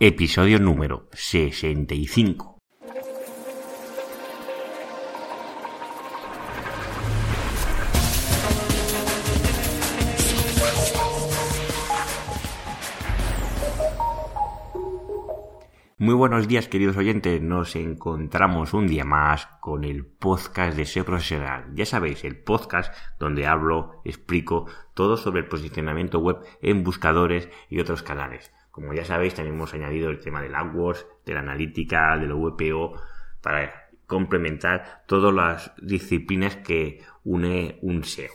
Episodio número 65. Muy buenos días queridos oyentes, nos encontramos un día más con el podcast de SEO Profesional. Ya sabéis, el podcast donde hablo, explico todo sobre el posicionamiento web en buscadores y otros canales. Como ya sabéis, también hemos añadido el tema del AdWords, de la analítica, del VPO, para complementar todas las disciplinas que une un SEO.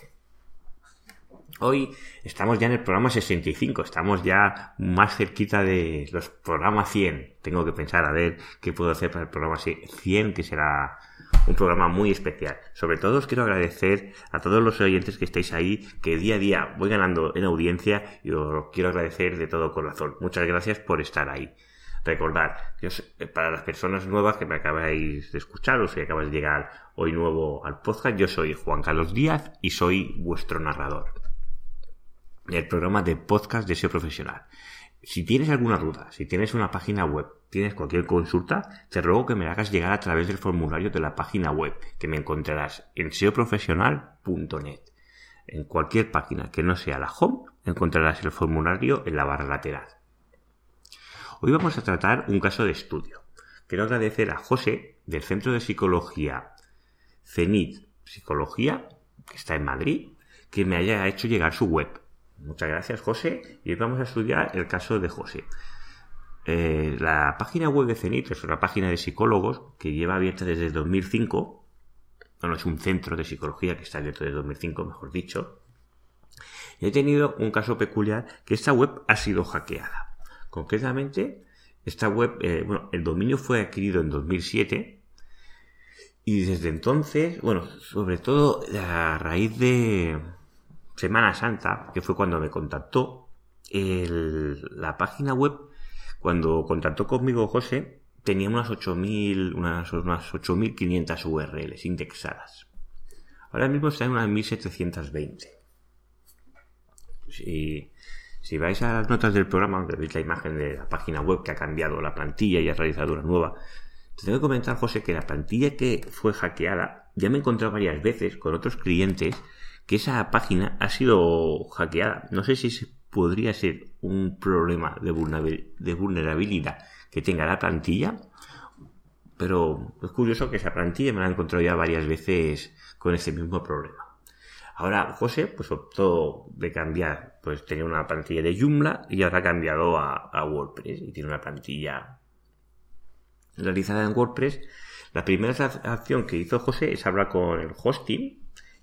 Hoy estamos ya en el programa 65, estamos ya más cerquita de los programas 100. Tengo que pensar a ver qué puedo hacer para el programa 100, que será un programa muy especial. Sobre todo os quiero agradecer a todos los oyentes que estáis ahí, que día a día voy ganando en audiencia y os quiero agradecer de todo corazón. Muchas gracias por estar ahí. Recordad, para las personas nuevas que me acabáis de escuchar o si acabas de llegar hoy nuevo al podcast, yo soy Juan Carlos Díaz y soy vuestro narrador el programa de podcast de SEO profesional. Si tienes alguna duda, si tienes una página web, tienes cualquier consulta, te ruego que me hagas llegar a través del formulario de la página web, que me encontrarás en seoprofesional.net. En cualquier página que no sea la home, encontrarás el formulario en la barra lateral. Hoy vamos a tratar un caso de estudio. Quiero agradecer a José del Centro de Psicología CENIT Psicología, que está en Madrid, que me haya hecho llegar su web Muchas gracias, José. Y hoy vamos a estudiar el caso de José. Eh, la página web de CENIT es una página de psicólogos que lleva abierta desde 2005. Bueno, es un centro de psicología que está abierto desde 2005, mejor dicho. Y he tenido un caso peculiar que esta web ha sido hackeada. Concretamente, esta web, eh, bueno, el dominio fue adquirido en 2007 y desde entonces, bueno, sobre todo a raíz de, Semana Santa, que fue cuando me contactó, la página web, cuando contactó conmigo José, tenía unas 8.000, unas, unas 8.500 URLs indexadas. Ahora mismo está en unas 1.720. Si, si vais a las notas del programa, donde veis la imagen de la página web que ha cambiado la plantilla y ha realizado una nueva, te tengo que comentar, José, que la plantilla que fue hackeada ya me he encontrado varias veces con otros clientes que esa página ha sido hackeada. No sé si podría ser un problema de vulnerabilidad que tenga la plantilla, pero es curioso que esa plantilla me la he encontrado ya varias veces con ese mismo problema. Ahora José pues optó de cambiar, pues tenía una plantilla de Joomla y ahora ha cambiado a, a WordPress y tiene una plantilla realizada en WordPress. La primera acción que hizo José es hablar con el hosting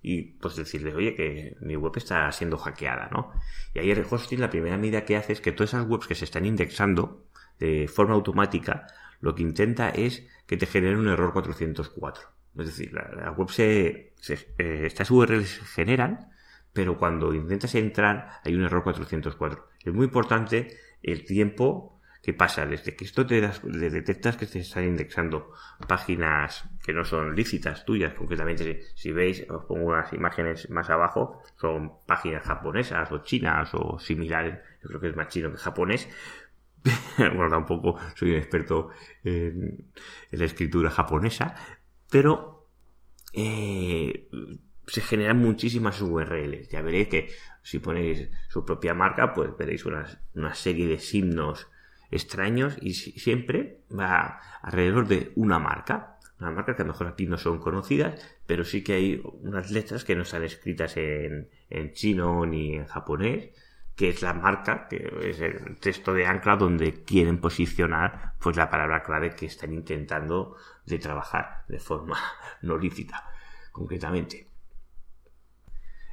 y pues decirle, oye, que mi web está siendo hackeada, ¿no? Y ahí el hosting la primera medida que hace es que todas esas webs que se están indexando de forma automática, lo que intenta es que te genere un error 404. Es decir, la, web se, eh, estas URLs se generan, pero cuando intentas entrar hay un error 404. Es muy importante el tiempo ¿Qué pasa? Desde que esto te, das, detectas que te están indexando páginas que no son lícitas tuyas, concretamente si veis, os pongo unas imágenes más abajo, son páginas japonesas o chinas o similares, yo creo que es más chino que japonés, bueno, tampoco soy un experto en, la escritura japonesa, pero eh, se generan muchísimas URLs. Ya veréis que si ponéis su propia marca, pues veréis una serie de signos extraños y siempre va alrededor de una marca. Una marca que a lo mejor aquí no son conocidas, pero sí que hay unas letras que no están escritas en, en chino ni en japonés, que es la marca, que es el texto de ancla donde quieren posicionar pues la palabra clave que están intentando de trabajar de forma no lícita, concretamente.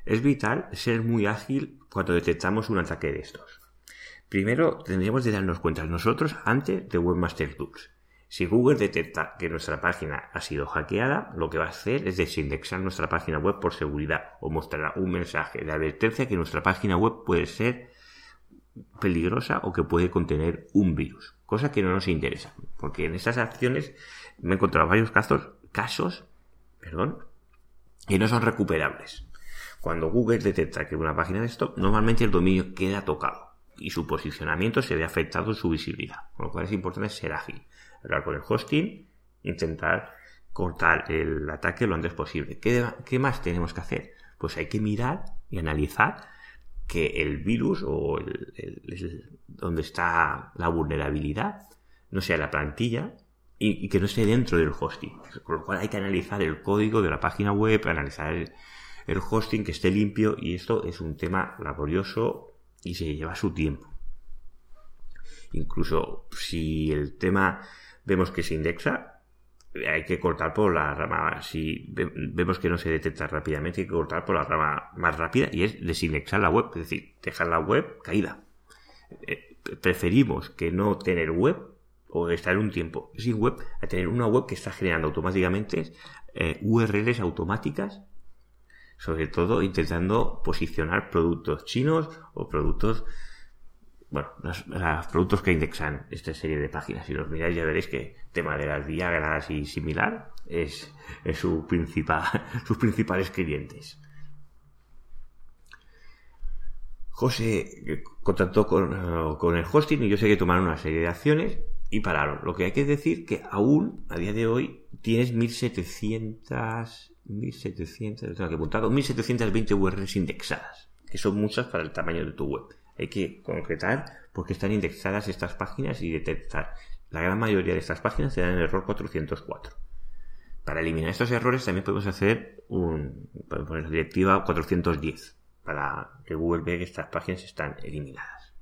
Es vital ser muy ágil cuando detectamos un ataque de estos. Primero tendríamos de darnos cuenta nosotros antes de Webmaster Tools. Si Google detecta que nuestra página ha sido hackeada, lo que va a hacer es desindexar nuestra página web por seguridad o mostrará un mensaje de advertencia que nuestra página web puede ser peligrosa o que puede contener un virus, cosa que no nos interesa, porque en estas acciones me he encontrado varios casos, casos, perdón, que no son recuperables. Cuando Google detecta que una página de esto, normalmente el dominio queda tocado y su posicionamiento se ve afectado en su visibilidad. Con lo cual es importante ser ágil, hablar con el hosting, intentar cortar el ataque lo antes posible. ¿Qué, más tenemos que hacer? Pues hay que mirar y analizar que el virus o donde está la vulnerabilidad no sea la plantilla y, que no esté dentro del hosting. Con lo cual hay que analizar el código de la página web, analizar el hosting que esté limpio y esto es un tema laborioso y se lleva su tiempo. Incluso si el tema vemos que se indexa, hay que cortar por la rama, si vemos que no se detecta rápidamente, hay que cortar por la rama más rápida y es desindexar la web, es decir, dejar la web caída. Eh, preferimos que no tener web o estar un tiempo sin web a tener una web que está generando automáticamente eh, URLs automáticas, sobre todo intentando posicionar productos chinos o productos bueno, los, productos que indexan esta serie de páginas. Si los miráis ya veréis que el tema de las Viagras y similar es, su principal, sus principales clientes. José contactó con, con, el hosting y yo sé que tomaron una serie de acciones y pararon. Lo que hay que decir que aún a día de hoy tienes 1700, 1700, tengo apuntado, 1720 URLs indexadas, que son muchas para el tamaño de tu web hay que concretar porque están indexadas estas páginas y detectar. La gran mayoría de estas páginas te dan el error 404. Para eliminar estos errores también podemos hacer un, directiva 410 para que Google vea que estas páginas están eliminadas.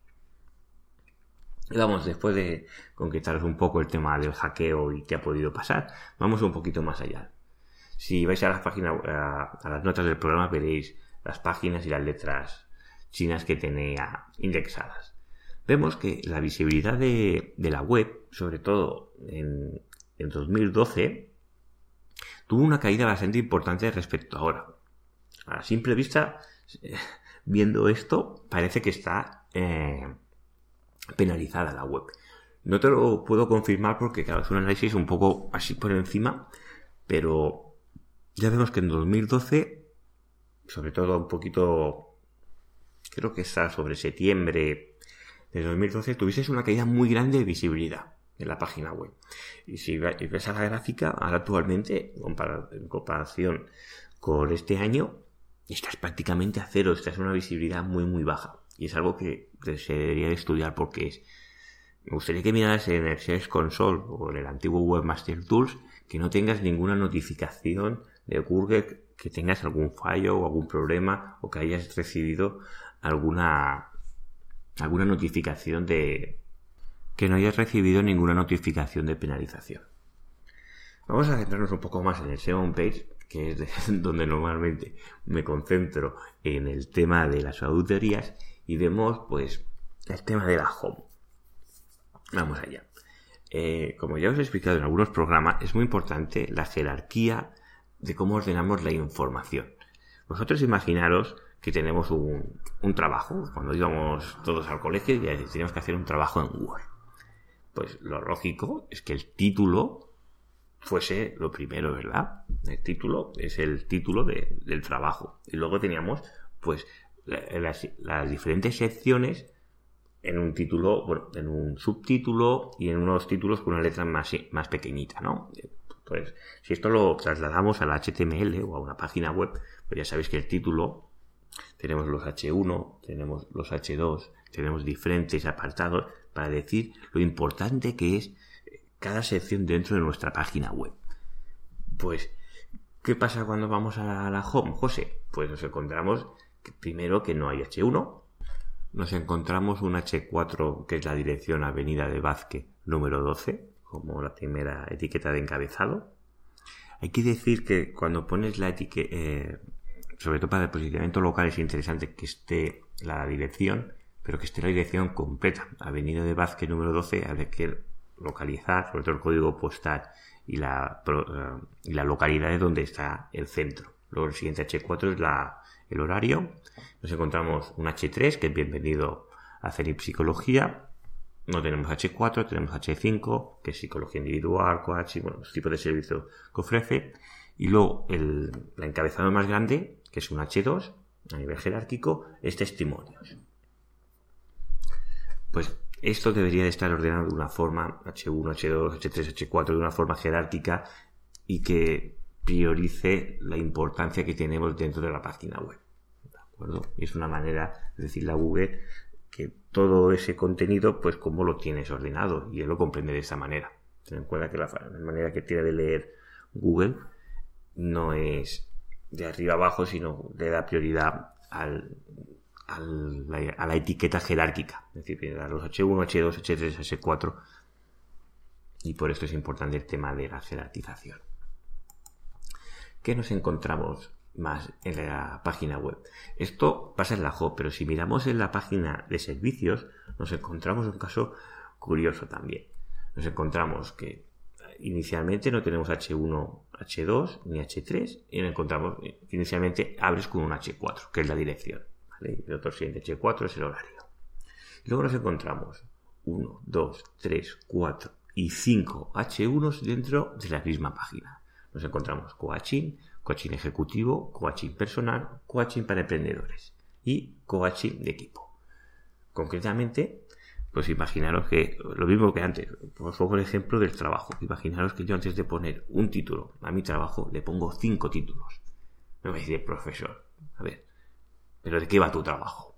Y vamos, después de concretaros un poco el tema del hackeo y qué ha podido pasar, vamos un poquito más allá. Si vais a las páginas, a las notas del programa veréis las páginas y las letras chinas que tenía indexadas. Vemos que la visibilidad de, la web, sobre todo en, 2012, tuvo una caída bastante importante respecto a ahora. A simple vista, viendo esto, parece que está eh, penalizada la web. No te lo puedo confirmar porque, claro, es un análisis un poco así por encima, pero ya vemos que en 2012, sobre todo un poquito creo que está sobre septiembre de 2012, tuvieses una caída muy grande de visibilidad en la página web. Y si ves a la gráfica, ahora actualmente, en comparación con este año, estás prácticamente a cero, estás en una visibilidad muy, muy baja. Y es algo que se debería de estudiar porque es. Me gustaría que miraras en el Search Console o en el antiguo Webmaster Tools que no tengas ninguna notificación de Google que tengas algún fallo o algún problema o que hayas recibido alguna alguna notificación de que no hayas recibido ninguna notificación de penalización. Vamos a centrarnos un poco más en el SEO page, que es donde normalmente me concentro en el tema de las auditorías y vemos pues el tema de la home. Vamos allá. Eh, como ya os he explicado en algunos programas, es muy importante la jerarquía de cómo ordenamos la información. Vosotros imaginaros que tenemos un, trabajo, cuando íbamos todos al colegio y teníamos que hacer un trabajo en Word. Pues lo lógico es que el título fuese lo primero, ¿verdad? El título es el título del trabajo. Y luego teníamos, pues, las, diferentes secciones en un título, bueno, en un subtítulo y en unos títulos con una letra más, más pequeñita, ¿no? Pues, si esto lo trasladamos al HTML o a una página web, pues ya sabéis que el título tenemos los H1, tenemos los H2, tenemos diferentes apartados para decir lo importante que es cada sección dentro de nuestra página web. Pues, ¿qué pasa cuando vamos a la home, José? Pues nos encontramos primero que no hay H1, nos encontramos un H4 que es la dirección Avenida de Vázquez número 12, como la primera etiqueta de encabezado. Hay que decir que cuando pones la etiqueta, eh, sobre todo para el posicionamiento local es interesante que esté la dirección, pero que esté la dirección completa. Avenida de Vázquez número 12, hay que localizar, sobre todo el código postal y la, eh, y la localidad de donde está el centro. Luego el siguiente H4 es la, el horario. Nos encontramos un H3, que es bienvenido a CENIP Psicología. No tenemos H4, tenemos H5, que es psicología individual, coach, bueno, los tipos de servicios que ofrece. Y luego el, la encabezado más grande que es un H2 a nivel jerárquico, es testimonios. pues esto debería de estar ordenado de una forma H1, H2, H3, H4, de una forma jerárquica y que priorice la importancia que tenemos dentro de la página web. ¿De acuerdo? Y es una manera de decirle a Google que todo ese contenido, pues cómo lo tienes ordenado y él lo comprende de esa manera. Ten en cuenta que la, manera que tiene de leer Google no es de arriba abajo, sino le da prioridad a la etiqueta jerárquica, es decir, a los H1, H2, H3, H4. Y por esto es importante el tema de la jerarquización. ¿Qué nos encontramos más en la página web? Esto pasa en la home, pero si miramos en la página de servicios, nos encontramos un caso curioso también. Nos encontramos que inicialmente no tenemos H1, H2 ni H3 y nos encontramos que inicialmente abres con un H4, que es la dirección. El otro siguiente H4 es el horario. Luego nos encontramos 1, 2, 3, 4 y 5 H1s dentro de la misma página. Nos encontramos coaching, coaching ejecutivo, coaching personal, coaching para emprendedores y coaching de equipo. Concretamente, pues imaginaros que lo mismo que antes, el ejemplo del trabajo. Imaginaros que yo antes de poner un título a mi trabajo le pongo cinco títulos. Me vais a decir, profesor, a ver, pero ¿de qué va tu trabajo?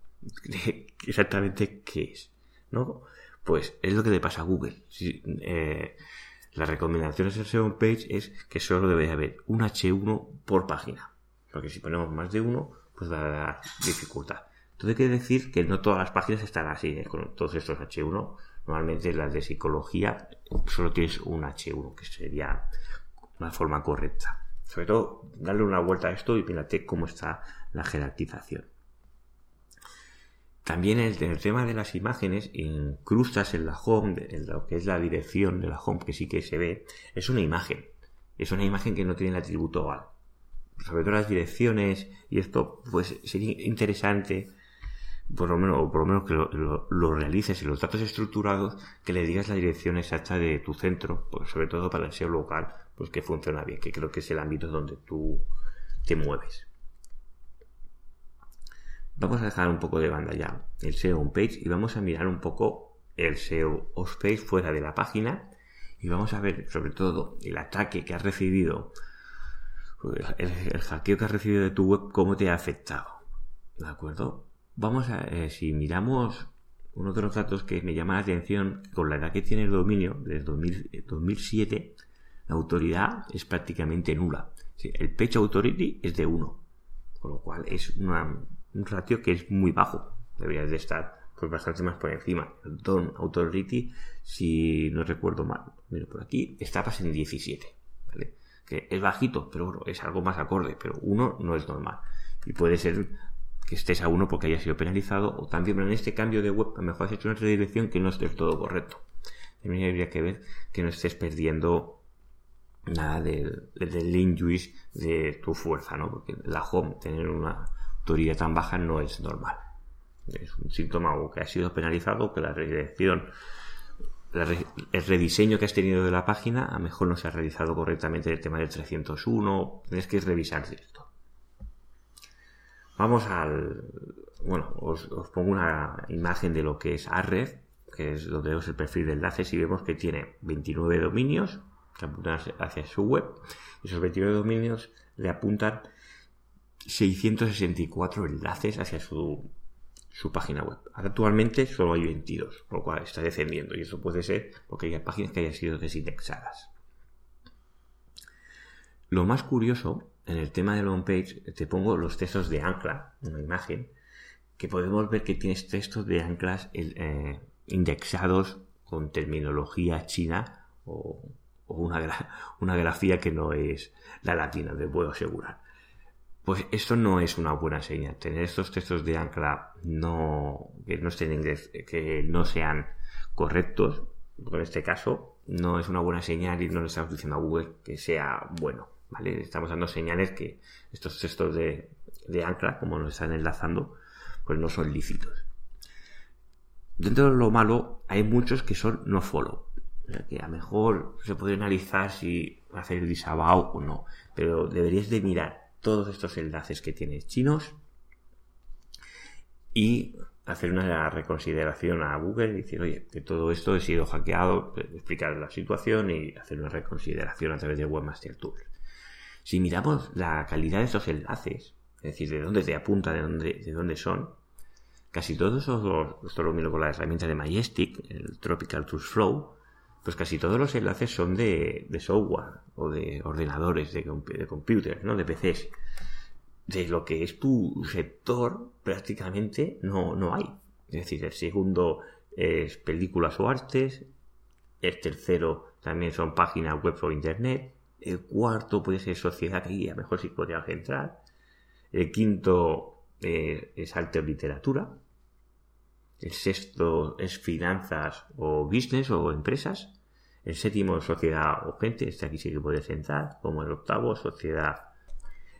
Exactamente qué es, ¿no? Pues es lo que le pasa a Google. Eh, las recomendaciones del SEO page es que solo debe haber un H1 por página. Porque si ponemos más de uno, pues va dificultad. Entonces quiere decir que no todas las páginas están así, ¿eh? con todos estos H1. Normalmente las de psicología solo tienes un H1, que sería una forma correcta. Sobre todo, darle una vuelta a esto y fíjate cómo está la jerarquización. También el, el, tema de las imágenes, incrustas en la home, en lo que es la dirección de la home, que sí que se ve, es una imagen. Es una imagen que no tiene el atributo val. Sobre todo las direcciones, y esto, pues sería interesante, por lo menos, o por lo menos que lo, realices en los datos estructurados, que le digas la dirección exacta de tu centro, pues sobre todo para el SEO local, pues que funciona bien, que creo que es el ámbito donde tú te mueves. Vamos a dejar un poco de banda ya el SEO on page y vamos a mirar un poco el SEO off page fuera de la página y vamos a ver sobre todo el ataque que has recibido, el, hackeo que has recibido de tu web, cómo te ha afectado. ¿De acuerdo? Vamos a, eh, si miramos uno de los datos que me llama la atención, con la edad que tiene el dominio, desde 2007, la autoridad es prácticamente nula. El Page Authority es de 1, con lo cual es una, un ratio que es muy bajo. Deberías de estar pues bastante más por encima. Don Authority, si no recuerdo mal, miro por aquí, estabas en 17. ¿vale? Que es bajito, pero bueno, es algo más acorde, pero uno no es normal. Y puede ser que estés a uno porque haya sido penalizado, o también en este cambio de web, a lo mejor has hecho una redirección que no esté todo correcto. También habría que ver que no estés perdiendo nada del, del link juice de tu fuerza, ¿no? Porque la home, tener una autoridad tan baja no es normal. Es un síntoma o que ha sido penalizado, que la redirección, el rediseño que has tenido de la página, a lo mejor no se ha realizado correctamente el tema del 301, tienes que revisarse esto. Vamos al, bueno, os, pongo una imagen de lo que es Arred, que es donde vemos el perfil de enlaces y vemos que tiene 29 dominios que apuntan hacia su web. Esos 29 dominios le apuntan 664 enlaces hacia su, su página web. Actualmente solo hay 22, lo cual está descendiendo y eso puede ser porque hay páginas que hayan sido desindexadas. Lo más curioso en el tema de la homepage, te pongo los textos de ancla, una imagen, que podemos ver que tienes textos de anclas eh, indexados con terminología china o, una, una grafía que no es la latina, te puedo asegurar. Pues esto no es una buena señal. Tener estos textos de ancla no, que no estén en inglés, que no sean correctos, en este caso, no es una buena señal y no le estamos diciendo a Google que sea bueno. ¿Vale? Estamos dando señales que estos textos de, ancla, como nos están enlazando, pues no son lícitos. Dentro de lo malo, hay muchos que son no follow. que a lo mejor se puede analizar si hacer disavow o no. Pero deberías de mirar todos estos enlaces que tienes chinos y hacer una reconsideración a Google y decir, oye, que todo esto he sido hackeado, explicar la situación y hacer una reconsideración a través de Webmaster Tools. Si miramos la calidad de esos enlaces, es decir, de dónde te apunta, de dónde, de dónde son, casi todos esos, esto lo miro con la herramienta de Majestic, el Tropical Tools Flow, pues casi todos los enlaces son de, software o de ordenadores, de, de computers, ¿no? De PCs de lo que es tu sector prácticamente no, no hay. Es decir, el segundo es películas o artes, el tercero también son páginas web o internet, el cuarto puede ser sociedad, y a lo mejor sí podrías entrar, el quinto eh, es arte o literatura, el sexto es finanzas o business o empresas, el séptimo sociedad o gente, este aquí sí que puedes entrar, como el octavo sociedad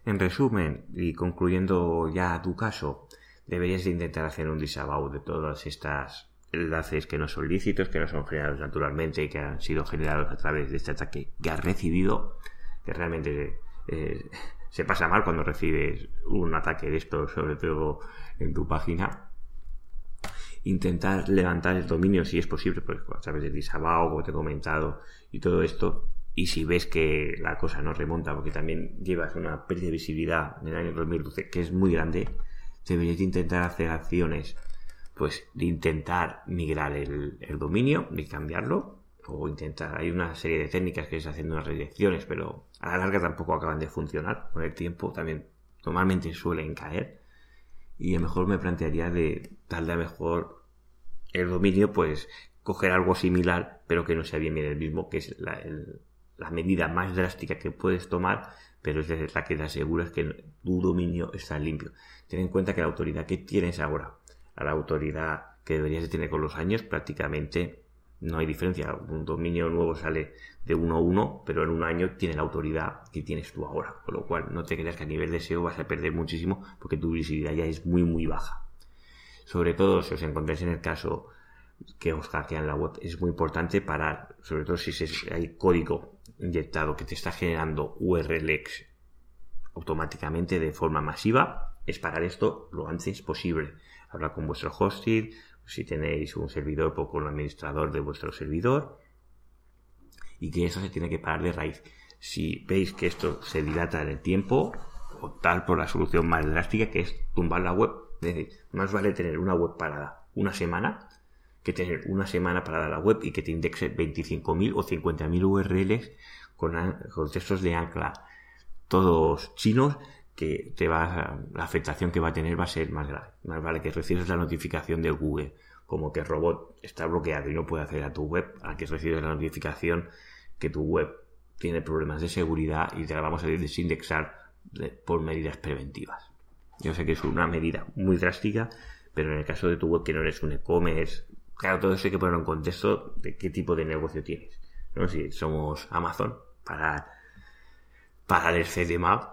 en resumen, y concluyendo ya tu caso, deberías de intentar hacer un disavow de todas estas enlaces que no son lícitos, que no son generados naturalmente y que han sido generados a través de este ataque que has recibido, que realmente eh, se pasa mal cuando recibes un ataque de esto, sobre todo en tu página. Intentar levantar el dominio si es posible, pues a través de disavow, como te he comentado, y todo esto, y si ves que la cosa no remonta, porque también llevas una pérdida de visibilidad en el año 2012 que es muy grande, deberías intentar hacer acciones, pues de intentar migrar el, dominio, de cambiarlo, o intentar, hay una serie de técnicas que es haciendo unas redirecciones, pero a la larga tampoco acaban de funcionar, con el tiempo también normalmente suelen caer, y a lo mejor me plantearía de darle a mejor el dominio, pues coger algo similar, pero que no sea bien bien el mismo, que es la, medida más drástica que puedes tomar, pero es la que te aseguras que tu dominio está limpio. Ten en cuenta que la autoridad que tienes ahora, a la autoridad que deberías de tener con los años, prácticamente no hay diferencia. Un dominio nuevo sale de 1 a 1, pero en un año tiene la autoridad que tienes tú ahora. Con lo cual, no te creas que a nivel de SEO vas a perder muchísimo porque tu visibilidad ya es muy, muy baja. Sobre todo si os encontráis en el caso que os hackean la web, es muy importante parar, sobre todo si hay código inyectado que te está generando URLs automáticamente de forma masiva, es parar esto lo antes posible. Hablar con vuestro hosting, si tenéis un servidor, o con administrador de vuestro servidor, y que eso se tiene que parar de raíz. Si veis que esto se dilata en el tiempo, optar por la solución más drástica que es tumbar la web. Es decir, más vale tener una web parada una semana que tener una semana para la web y que te indexe 25.000 o 50.000 URLs con, con, textos de ancla, todos chinos, que te va, la afectación que va a tener va a ser más grave. Más vale que recibes la notificación de Google, como que el robot está bloqueado y no puede acceder a tu web, a que recibes la notificación que tu web tiene problemas de seguridad y te la vamos a desindexar por medidas preventivas. Yo sé que es una medida muy drástica, pero en el caso de tu web que no eres un e-commerce Claro, todo eso hay que ponerlo en contexto de qué tipo de negocio tienes. ¿no? Si somos Amazon, para, para el CDMAP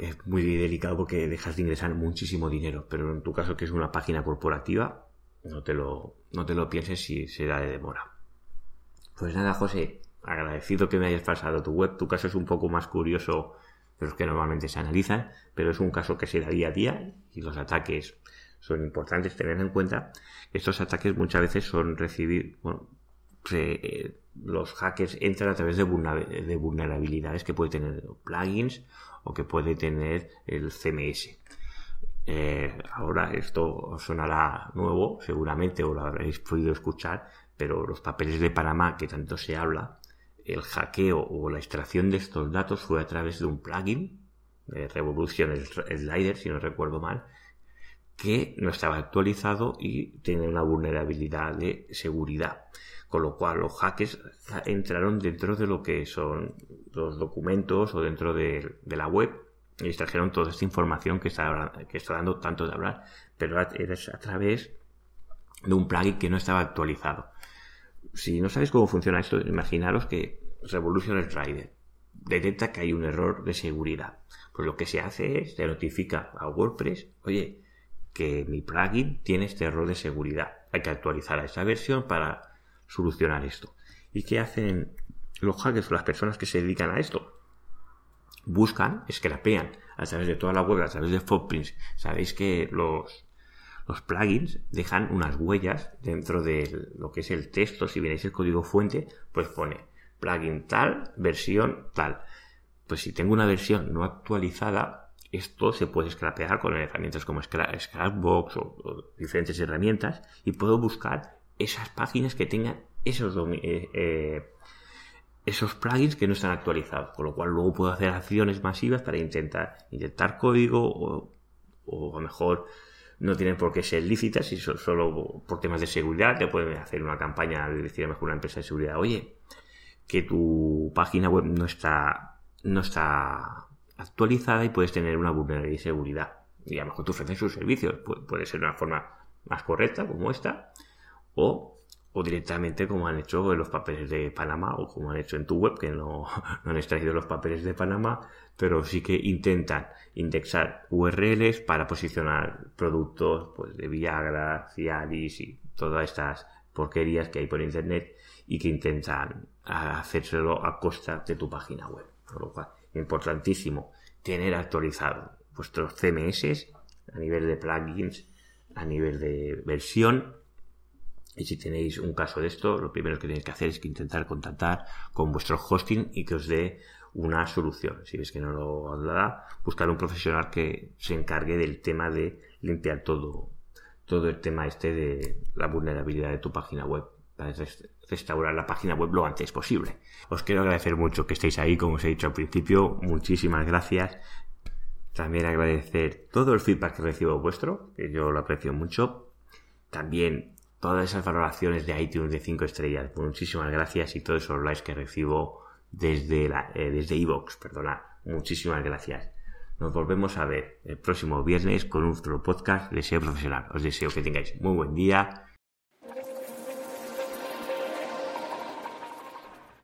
es muy delicado porque dejas de ingresar muchísimo dinero. Pero en tu caso, que es una página corporativa, no te lo, no te lo pienses si se da de demora. Pues nada, José, agradecido que me hayas pasado tu web. Tu caso es un poco más curioso de los que normalmente se analizan, pero es un caso que se da día a día y los ataques son importantes tener en cuenta. Estos ataques muchas veces son recibir, bueno, eh, los hackers entran a través de, vulnerabilidades que puede tener plugins o que puede tener el CMS. Eh, ahora esto sonará nuevo, seguramente, o lo habréis podido escuchar, pero los papeles de Panamá, que tanto se habla, el hackeo o la extracción de estos datos fue a través de un plugin de Revolution Slider, si no recuerdo mal, que no estaba actualizado y tiene una vulnerabilidad de seguridad. Con lo cual los hackers entraron dentro de lo que son los documentos o dentro de, la web y extrajeron toda esta información que está, que está dando tanto de hablar, pero es a través de un plugin que no estaba actualizado. Si no sabéis cómo funciona esto, imaginaros que Revolution Rider detecta que hay un error de seguridad. Pues lo que se hace es, se notifica a WordPress, oye, que mi plugin tiene este error de seguridad. Hay que actualizar a esa versión para solucionar esto. ¿Y qué hacen los hackers o las personas que se dedican a esto? Buscan, scrapean a través de toda la web, a través de footprints. Sabéis que los, plugins dejan unas huellas dentro de lo que es el texto. Si venéis el código fuente, pues pone plugin tal, versión tal. Pues si tengo una versión no actualizada, esto se puede scrapear con herramientas como Scrapbox o, diferentes herramientas y puedo buscar esas páginas que tengan esos, eh, eh, esos plugins que no están actualizados. Con lo cual luego puedo hacer acciones masivas para intentar intentar código o, o a lo mejor no tienen por qué ser lícitas y solo por temas de seguridad te pueden hacer una campaña de decir a mejor una empresa de seguridad, oye, que tu página web no está, no está actualizada y puedes tener una vulnerabilidad de seguridad. Y a lo mejor tú ofreces sus servicios. puede ser una forma más correcta, como esta, o, o directamente como han hecho en los papeles de Panamá, o como han hecho en tu web, que no, han extraído los papeles de Panamá, pero sí que intentan indexar URLs para posicionar productos pues, de Viagra, Cialis y todas estas porquerías que hay por internet y que intentan hacérselo a costa de tu página web. Por lo cual, importantísimo tener actualizado vuestros CMS a nivel de plugins, a nivel de versión. Y si tenéis un caso de esto, lo primero que tenéis que hacer es que intentar contactar con vuestro hosting y que os dé una solución. Si ves que no lo da, buscar un profesional que se encargue del tema de limpiar todo, todo el tema este de la vulnerabilidad de tu página web para restaurar la página web lo antes posible. Os quiero agradecer mucho que estéis ahí, como os he dicho al principio. Muchísimas gracias. También agradecer todo el feedback que recibo vuestro, que yo lo aprecio mucho. También todas esas valoraciones de iTunes de 5 estrellas. Muchísimas gracias y todos esos likes que recibo desde la, eh, desde iVoox, perdona. Muchísimas gracias. Nos volvemos a ver el próximo viernes con un podcast de SEO profesional. Os deseo que tengáis muy buen día